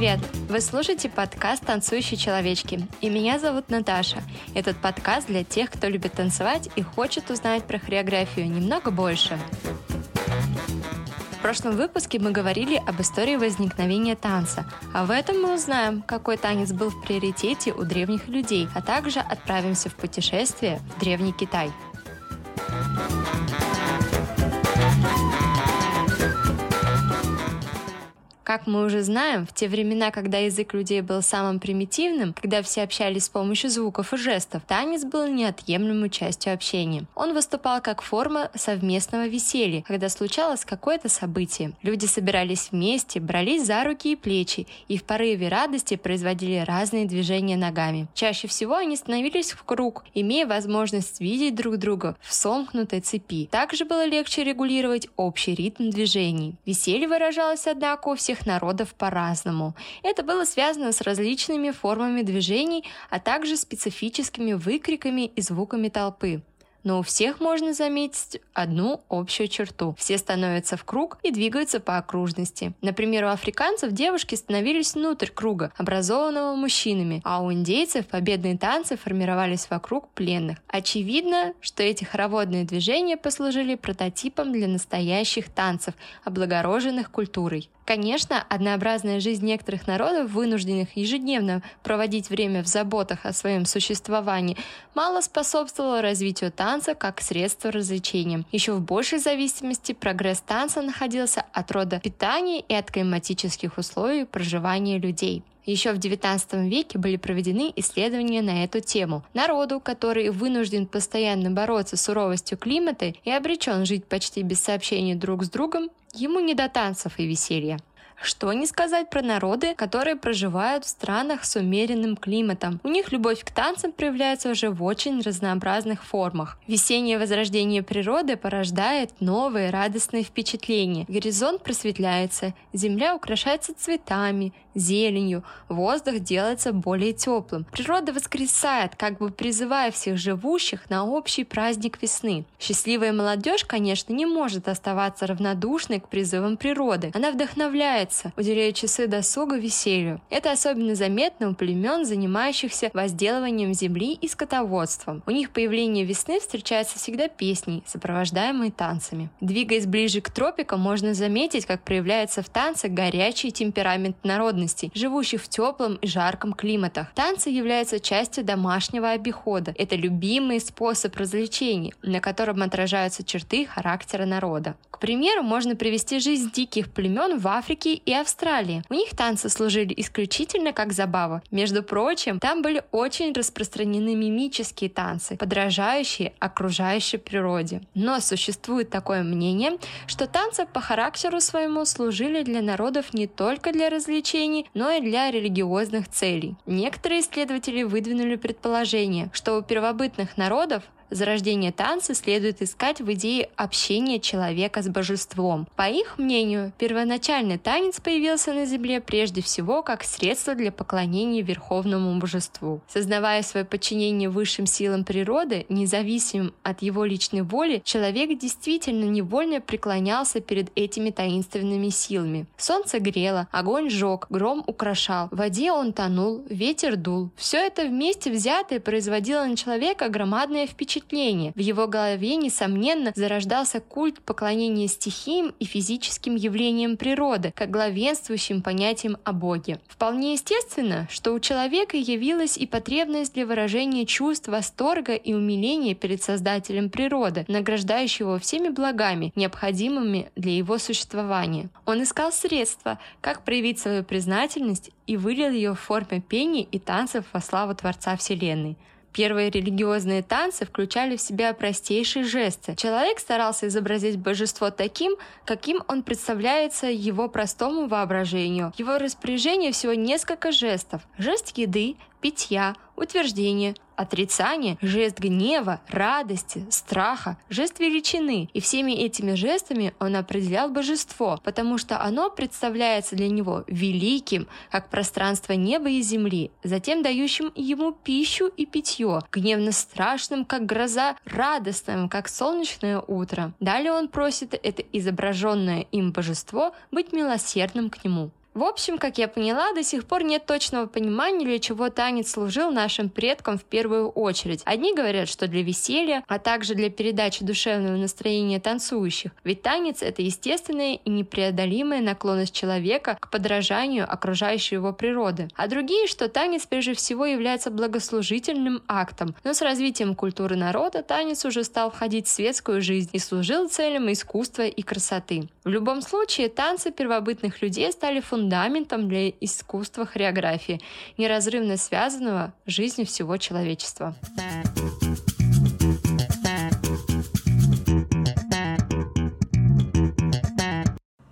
Привет! Вы слушаете подкаст «Танцующие человечки», и меня зовут Наташа. Этот подкаст для тех, кто любит танцевать и хочет узнать про хореографию немного больше. В прошлом выпуске мы говорили об истории возникновения танца, а в этом мы узнаем, какой танец был в приоритете у древних людей, а также отправимся в путешествие в Древний Китай. Как мы уже знаем, в те времена, когда язык людей был самым примитивным, когда все общались с помощью звуков и жестов, танец был неотъемлемой частью общения. Он выступал как форма совместного веселья, когда случалось какое-то событие. Люди собирались вместе, брались за руки и плечи, и в порыве радости производили разные движения ногами. Чаще всего они становились в круг, имея возможность видеть друг друга в сомкнутой цепи. Также было легче регулировать общий ритм движений. Веселье выражалось, однако, у всех разных народов по-разному. Это было связано с различными формами движений, а также специфическими выкриками и звуками толпы но у всех можно заметить одну общую черту. Все становятся в круг и двигаются по окружности. Например, у африканцев девушки становились внутрь круга, образованного мужчинами, а у индейцев победные танцы формировались вокруг пленных. Очевидно, что эти хороводные движения послужили прототипом для настоящих танцев, облагороженных культурой. Конечно, однообразная жизнь некоторых народов, вынужденных ежедневно проводить время в заботах о своем существовании, мало способствовала развитию танца как средства развлечения. Еще в большей зависимости прогресс танца находился от рода питания и от климатических условий проживания людей. Еще в XIX веке были проведены исследования на эту тему. Народу, который вынужден постоянно бороться с суровостью климата и обречен жить почти без сообщений друг с другом, ему не до танцев и веселья. Что не сказать про народы, которые проживают в странах с умеренным климатом. У них любовь к танцам проявляется уже в очень разнообразных формах. Весеннее возрождение природы порождает новые радостные впечатления. Горизонт просветляется, земля украшается цветами, зеленью, воздух делается более теплым. Природа воскресает, как бы призывая всех живущих на общий праздник весны. Счастливая молодежь, конечно, не может оставаться равнодушной к призывам природы. Она вдохновляется, уделяя часы досуга веселью. Это особенно заметно у племен, занимающихся возделыванием земли и скотоводством. У них появление весны встречается всегда песней, сопровождаемой танцами. Двигаясь ближе к тропикам, можно заметить, как проявляется в танце горячий темперамент народностей, живущих в теплом и жарком климатах. Танцы являются частью домашнего обихода. Это любимый способ развлечений, на котором отражаются черты характера народа. К примеру, можно привести жизнь диких племен в Африке и Австралии. У них танцы служили исключительно как забава. Между прочим, там были очень распространены мимические танцы, подражающие окружающей природе. Но существует такое мнение, что танцы по характеру своему служили для народов не только для развлечений, но и для религиозных целей. Некоторые исследователи выдвинули предположение, что у первобытных народов зарождение танца следует искать в идее общения человека с божеством. По их мнению, первоначальный танец появился на Земле прежде всего как средство для поклонения верховному божеству. Сознавая свое подчинение высшим силам природы, независимым от его личной воли, человек действительно невольно преклонялся перед этими таинственными силами. Солнце грело, огонь жег, гром украшал, в воде он тонул, ветер дул. Все это вместе взятое производило на человека громадное впечатление впечатление. В его голове, несомненно, зарождался культ поклонения стихиям и физическим явлениям природы, как главенствующим понятием о Боге. Вполне естественно, что у человека явилась и потребность для выражения чувств восторга и умиления перед Создателем природы, награждающего всеми благами, необходимыми для его существования. Он искал средства, как проявить свою признательность и вылил ее в форме пения и танцев во славу Творца Вселенной. Первые религиозные танцы включали в себя простейшие жесты. Человек старался изобразить божество таким, каким он представляется его простому воображению. Его распоряжение всего несколько жестов. Жест еды, питья, утверждение, отрицание, жест гнева, радости, страха, жест величины. И всеми этими жестами он определял божество, потому что оно представляется для него великим, как пространство неба и земли, затем дающим ему пищу и питье, гневно страшным, как гроза, радостным, как солнечное утро. Далее он просит это изображенное им божество быть милосердным к нему. В общем, как я поняла, до сих пор нет точного понимания, для чего танец служил нашим предкам в первую очередь. Одни говорят, что для веселья, а также для передачи душевного настроения танцующих. Ведь танец — это естественная и непреодолимая наклонность человека к подражанию окружающей его природы. А другие, что танец прежде всего является благослужительным актом. Но с развитием культуры народа танец уже стал входить в светскую жизнь и служил целям искусства и красоты. В любом случае, танцы первобытных людей стали фундаментом фундаментом для искусства хореографии, неразрывно связанного с жизнью всего человечества.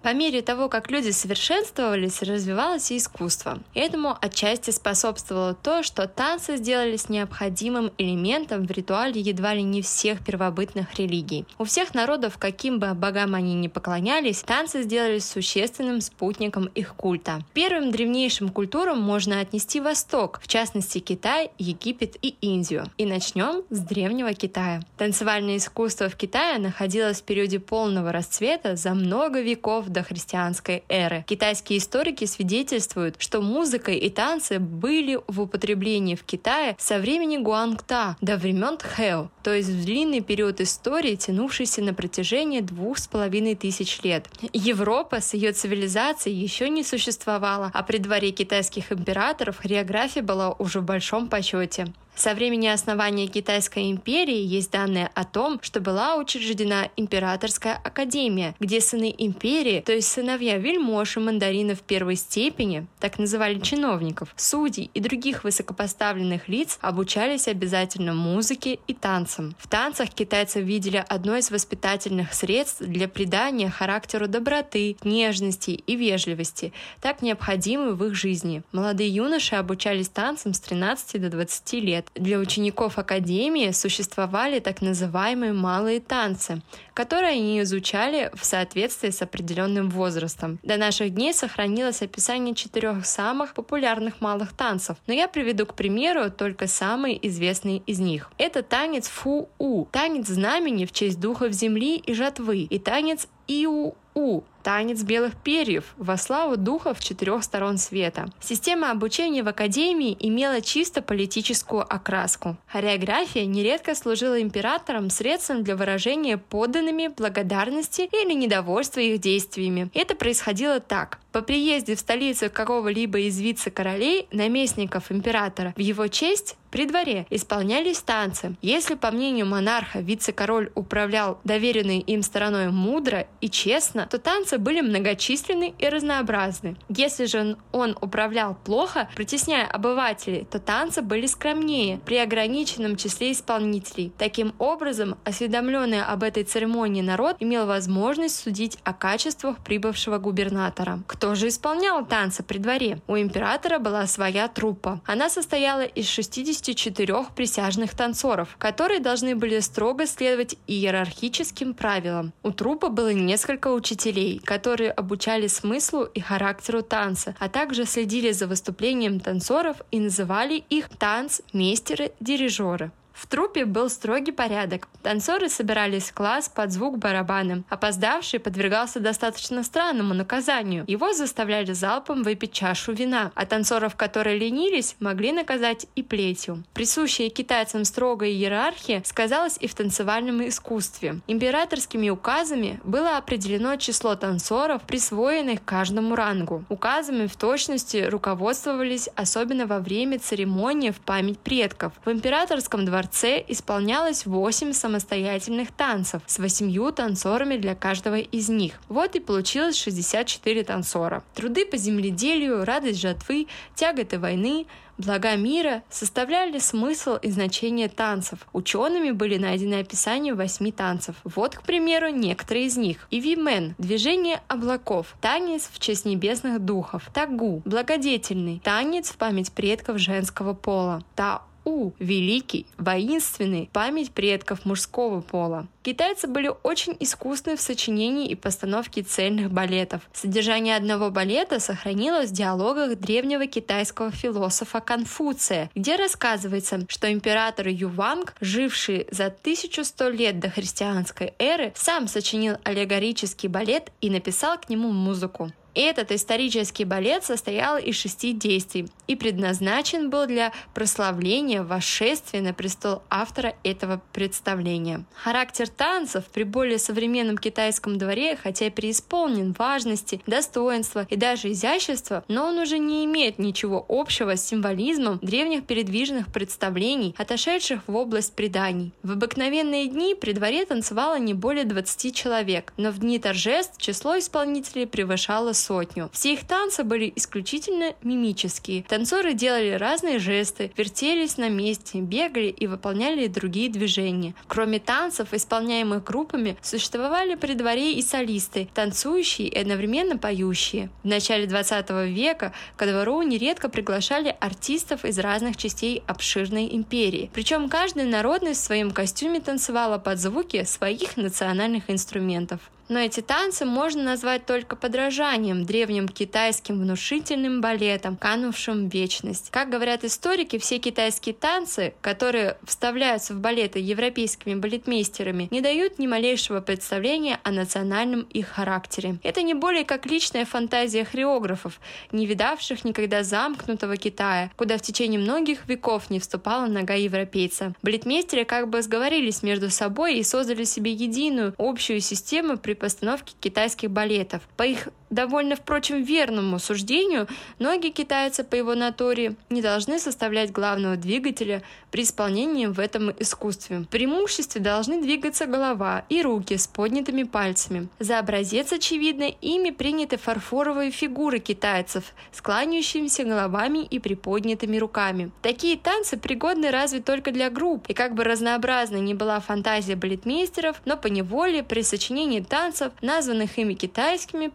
По мере того, как люди совершенствовались, развивалось и искусство. Этому отчасти способствовало то, что танцы сделались необходимым элементом в ритуале едва ли не всех первобытных религий. У всех народов, каким бы богам они ни поклонялись, танцы сделались существенным спутником их культа. Первым древнейшим культурам можно отнести Восток, в частности Китай, Египет и Индию. И начнем с древнего Китая. Танцевальное искусство в Китае находилось в периоде полного расцвета за много веков до христианской эры. Китайские историки свидетельствуют, что музыка и танцы были в употреблении в Китае со времени Гуангта до времен Тхэо, то есть в длинный период истории, тянувшийся на протяжении двух с половиной тысяч лет. Европа с ее цивилизацией еще не существовала, а при дворе китайских императоров хореография была уже в большом почете. Со времени основания Китайской империи есть данные о том, что была учреждена Императорская академия, где сыны империи, то есть сыновья вельмож и мандаринов первой степени, так называли чиновников, судей и других высокопоставленных лиц, обучались обязательно музыке и танцам. В танцах китайцы видели одно из воспитательных средств для придания характеру доброты, нежности и вежливости, так необходимы в их жизни. Молодые юноши обучались танцам с 13 до 20 лет для учеников Академии существовали так называемые малые танцы, которые они изучали в соответствии с определенным возрастом. До наших дней сохранилось описание четырех самых популярных малых танцев, но я приведу к примеру только самый известный из них. Это танец Фу-У, танец знамени в честь духов земли и жатвы, и танец Иу-У, танец белых перьев во славу духов четырех сторон света. Система обучения в академии имела чисто политическую окраску. Хореография нередко служила императорам средством для выражения подданными благодарности или недовольства их действиями. Это происходило так. По приезде в столицу какого-либо из вице-королей, наместников императора, в его честь при дворе исполнялись танцы. Если, по мнению монарха, вице-король управлял доверенной им стороной мудро и честно, то танцы были многочисленны и разнообразны. Если же он управлял плохо, притесняя обывателей, то танцы были скромнее при ограниченном числе исполнителей. Таким образом, осведомленный об этой церемонии народ имел возможность судить о качествах прибывшего губернатора. Кто же исполнял танцы при дворе? У императора была своя труппа. Она состояла из 64 присяжных танцоров, которые должны были строго следовать иерархическим правилам. У труппы было несколько учителей, которые обучали смыслу и характеру танца, а также следили за выступлением танцоров и называли их танцмейстеры-дирижеры. В трупе был строгий порядок. Танцоры собирались в класс под звук барабана. Опоздавший подвергался достаточно странному наказанию. Его заставляли залпом выпить чашу вина, а танцоров, которые ленились, могли наказать и плетью. Присущая китайцам строгая иерархия сказалась и в танцевальном искусстве. Императорскими указами было определено число танцоров, присвоенных каждому рангу. Указами в точности руководствовались особенно во время церемонии в память предков. В императорском дворце дворце исполнялось 8 самостоятельных танцев с 8 танцорами для каждого из них. Вот и получилось 64 танцора. Труды по земледелию, радость жатвы, тяготы войны, блага мира составляли смысл и значение танцев. Учеными были найдены описания восьми танцев. Вот, к примеру, некоторые из них. Ивимен – движение облаков, танец в честь небесных духов, тагу – благодетельный, танец в память предков женского пола, та у – великий, воинственный, память предков мужского пола. Китайцы были очень искусны в сочинении и постановке цельных балетов. Содержание одного балета сохранилось в диалогах древнего китайского философа Конфуция, где рассказывается, что император Юванг, живший за 1100 лет до христианской эры, сам сочинил аллегорический балет и написал к нему музыку. Этот исторический балет состоял из шести действий и предназначен был для прославления восшествия на престол автора этого представления. Характер танцев при более современном китайском дворе, хотя и преисполнен важности, достоинства и даже изящества, но он уже не имеет ничего общего с символизмом древних передвижных представлений, отошедших в область преданий. В обыкновенные дни при дворе танцевало не более 20 человек, но в дни торжеств число исполнителей превышало сотню. Все их танцы были исключительно мимические. Танцоры делали разные жесты, вертелись на месте, бегали и выполняли другие движения. Кроме танцев, исполняемых группами, существовали при дворе и солисты, танцующие и одновременно поющие. В начале 20 века ко двору нередко приглашали артистов из разных частей обширной империи. Причем каждая народность в своем костюме танцевала под звуки своих национальных инструментов. Но эти танцы можно назвать только подражанием древним китайским внушительным балетам, канувшим в вечность. Как говорят историки, все китайские танцы, которые вставляются в балеты европейскими балетмейстерами, не дают ни малейшего представления о национальном их характере. Это не более как личная фантазия хореографов, не видавших никогда замкнутого Китая, куда в течение многих веков не вступала нога европейца. Балетмейстеры как бы сговорились между собой и создали себе единую общую систему при постановки китайских балетов. По их довольно, впрочем, верному суждению, многие китайцы по его натуре не должны составлять главного двигателя при исполнении в этом искусстве. В преимуществе должны двигаться голова и руки с поднятыми пальцами. За образец, очевидно, ими приняты фарфоровые фигуры китайцев с кланяющимися головами и приподнятыми руками. Такие танцы пригодны разве только для групп, и как бы разнообразной не была фантазия балетмейстеров, но по неволе при сочинении танцев, названных ими китайскими,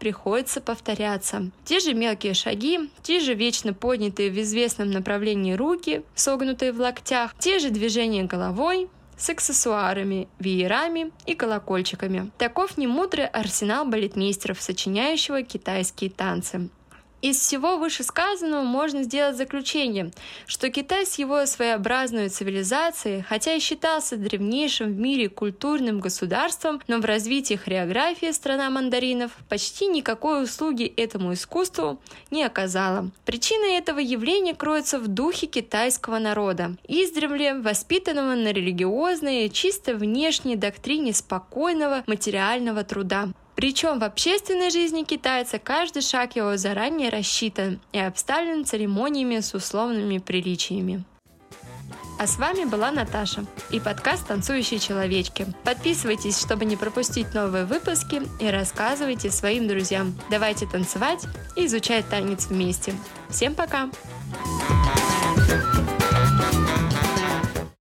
приходится повторяться. Те же мелкие шаги, те же вечно поднятые в известном направлении руки, согнутые в локтях, те же движения головой, с аксессуарами, веерами и колокольчиками. Таков немудрый арсенал балетмейстеров, сочиняющего китайские танцы. Из всего вышесказанного можно сделать заключение, что Китай с его своеобразной цивилизацией, хотя и считался древнейшим в мире культурным государством, но в развитии хореографии страна мандаринов почти никакой услуги этому искусству не оказала. Причина этого явления кроется в духе китайского народа, издревле воспитанного на религиозной, чисто внешней доктрине спокойного материального труда. Причем в общественной жизни китайца каждый шаг его заранее рассчитан и обставлен церемониями с условными приличиями. А с вами была Наташа и подкаст «Танцующие человечки». Подписывайтесь, чтобы не пропустить новые выпуски и рассказывайте своим друзьям. Давайте танцевать и изучать танец вместе. Всем пока! you